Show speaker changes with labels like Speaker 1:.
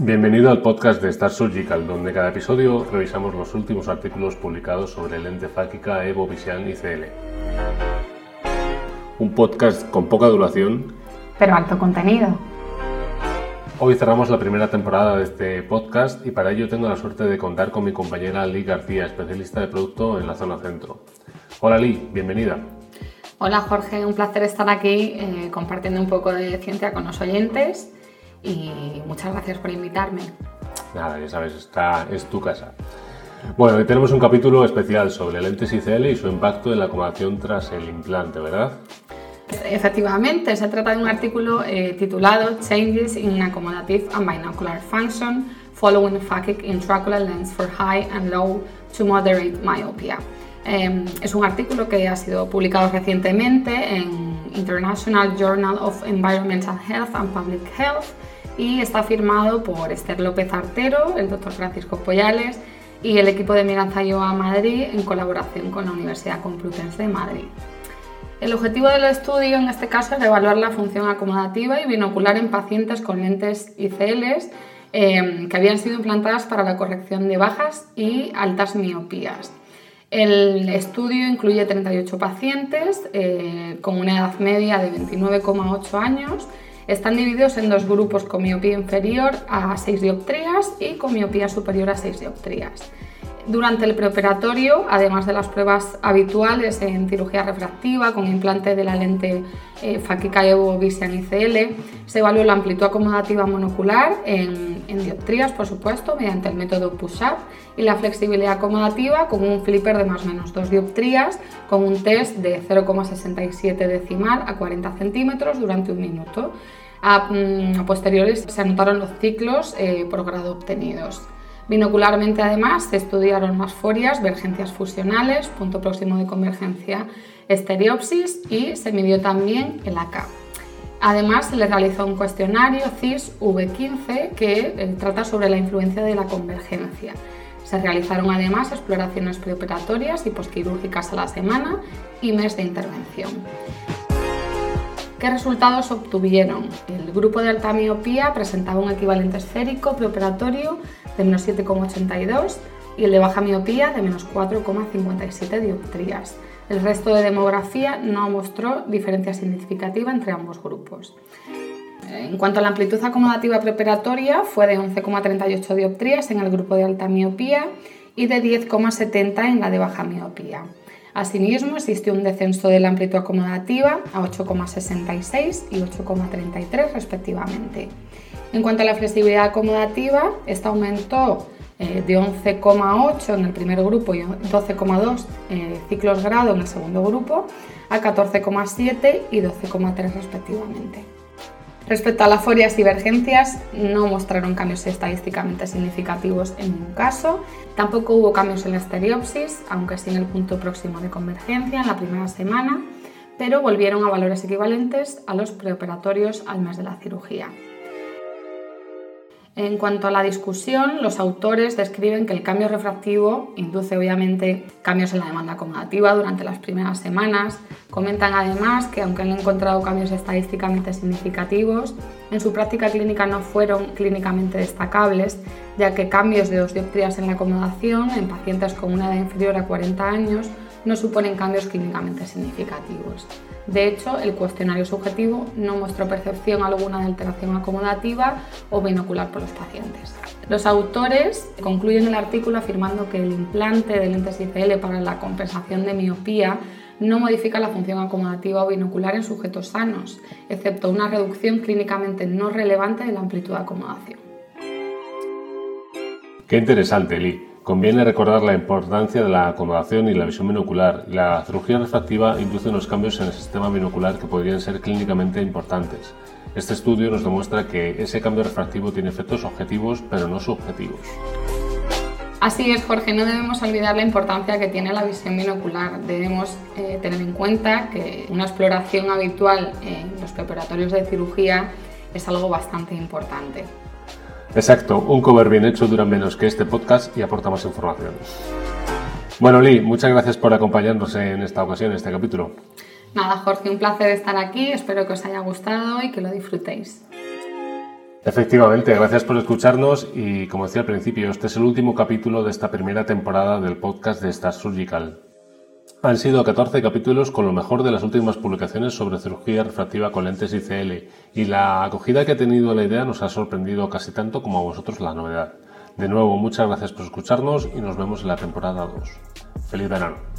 Speaker 1: Bienvenido al podcast de Star Surgical, donde cada episodio revisamos los últimos artículos publicados sobre el lente fáquica Evo Vision ICL. Un podcast con poca duración,
Speaker 2: pero alto contenido.
Speaker 1: Hoy cerramos la primera temporada de este podcast y para ello tengo la suerte de contar con mi compañera Lee García, especialista de producto en la zona centro. Hola Lee, bienvenida.
Speaker 2: Hola Jorge, un placer estar aquí eh, compartiendo un poco de ciencia con los oyentes y muchas gracias por invitarme.
Speaker 1: Nada, ya sabes, esta es tu casa. Bueno, hoy tenemos un capítulo especial sobre lentes ICL y su impacto en la acomodación tras el implante, ¿verdad?
Speaker 2: Efectivamente, se trata de un artículo eh, titulado Changes in Accommodative and Binocular Function Following Phakic Intraocular Lens for High and Low to Moderate Myopia. Eh, es un artículo que ha sido publicado recientemente en International Journal of Environmental Health and Public Health y está firmado por Esther López Artero, el doctor Francisco Poyales y el equipo de Miranza Yoga Madrid en colaboración con la Universidad Complutense de Madrid. El objetivo del estudio en este caso es evaluar la función acomodativa y binocular en pacientes con lentes ICLs eh, que habían sido implantadas para la corrección de bajas y altas miopías. El estudio incluye 38 pacientes eh, con una edad media de 29,8 años están divididos en dos grupos con miopía inferior a 6 dioptrías y con miopía superior a 6 dioptrías. Durante el preoperatorio, además de las pruebas habituales en cirugía refractiva con implante de la lente eh, Fakica Evo Vision ICL, se evaluó la amplitud acomodativa monocular en, en dioptrías, por supuesto, mediante el método push-up y la flexibilidad acomodativa con un flipper de más o menos 2 dioptrías con un test de 0,67 decimal a 40 centímetros durante un minuto. A, mm, posteriores se anotaron los ciclos eh, por grado obtenidos. Binocularmente además se estudiaron más forias, vergencias fusionales, punto próximo de convergencia, estereopsis y se midió también el AK. Además se le realizó un cuestionario CIS V15 que eh, trata sobre la influencia de la convergencia. Se realizaron además exploraciones preoperatorias y posquirúrgicas a la semana y mes de intervención. ¿Qué resultados obtuvieron? El grupo de alta miopía presentaba un equivalente esférico preoperatorio de menos 7,82 y el de baja miopía de menos 4,57 dioptrías. El resto de demografía no mostró diferencia significativa entre ambos grupos. En cuanto a la amplitud acomodativa preoperatoria, fue de 11,38 dioptrías en el grupo de alta miopía y de 10,70 en la de baja miopía. Asimismo, existió un descenso de la amplitud acomodativa a 8,66 y 8,33 respectivamente. En cuanto a la flexibilidad acomodativa, esta aumentó eh, de 11,8 en el primer grupo y 12,2 eh, ciclos grado en el segundo grupo a 14,7 y 12,3 respectivamente. Respecto a las forias divergencias, no mostraron cambios estadísticamente significativos en ningún caso. Tampoco hubo cambios en la estereopsis, aunque sí en el punto próximo de convergencia en la primera semana, pero volvieron a valores equivalentes a los preoperatorios al mes de la cirugía. En cuanto a la discusión, los autores describen que el cambio refractivo induce obviamente cambios en la demanda acomodativa durante las primeras semanas. Comentan además que aunque han encontrado cambios estadísticamente significativos, en su práctica clínica no fueron clínicamente destacables, ya que cambios de dos dioptrías en la acomodación en pacientes con una edad inferior a 40 años no suponen cambios clínicamente significativos. De hecho, el cuestionario subjetivo no mostró percepción alguna de alteración acomodativa o binocular por los pacientes. Los autores concluyen el artículo afirmando que el implante de lentes ICL para la compensación de miopía no modifica la función acomodativa o binocular en sujetos sanos, excepto una reducción clínicamente no relevante de la amplitud de acomodación.
Speaker 1: Qué interesante, Lee. Conviene recordar la importancia de la acomodación y la visión binocular. La cirugía refractiva induce unos cambios en el sistema binocular que podrían ser clínicamente importantes. Este estudio nos demuestra que ese cambio refractivo tiene efectos objetivos pero no subjetivos.
Speaker 2: Así es, Jorge, no debemos olvidar la importancia que tiene la visión binocular. Debemos eh, tener en cuenta que una exploración habitual en los preparatorios de cirugía es algo bastante importante.
Speaker 1: Exacto, un cover bien hecho dura menos que este podcast y aporta más información. Bueno, Lee, muchas gracias por acompañarnos en esta ocasión, en este capítulo.
Speaker 2: Nada, Jorge, un placer estar aquí, espero que os haya gustado y que lo disfrutéis.
Speaker 1: Efectivamente, gracias por escucharnos y como decía al principio, este es el último capítulo de esta primera temporada del podcast de Star Surgical. Han sido 14 capítulos con lo mejor de las últimas publicaciones sobre cirugía refractiva con lentes ICL y la acogida que ha tenido la idea nos ha sorprendido casi tanto como a vosotros la novedad. De nuevo, muchas gracias por escucharnos y nos vemos en la temporada 2. Feliz verano.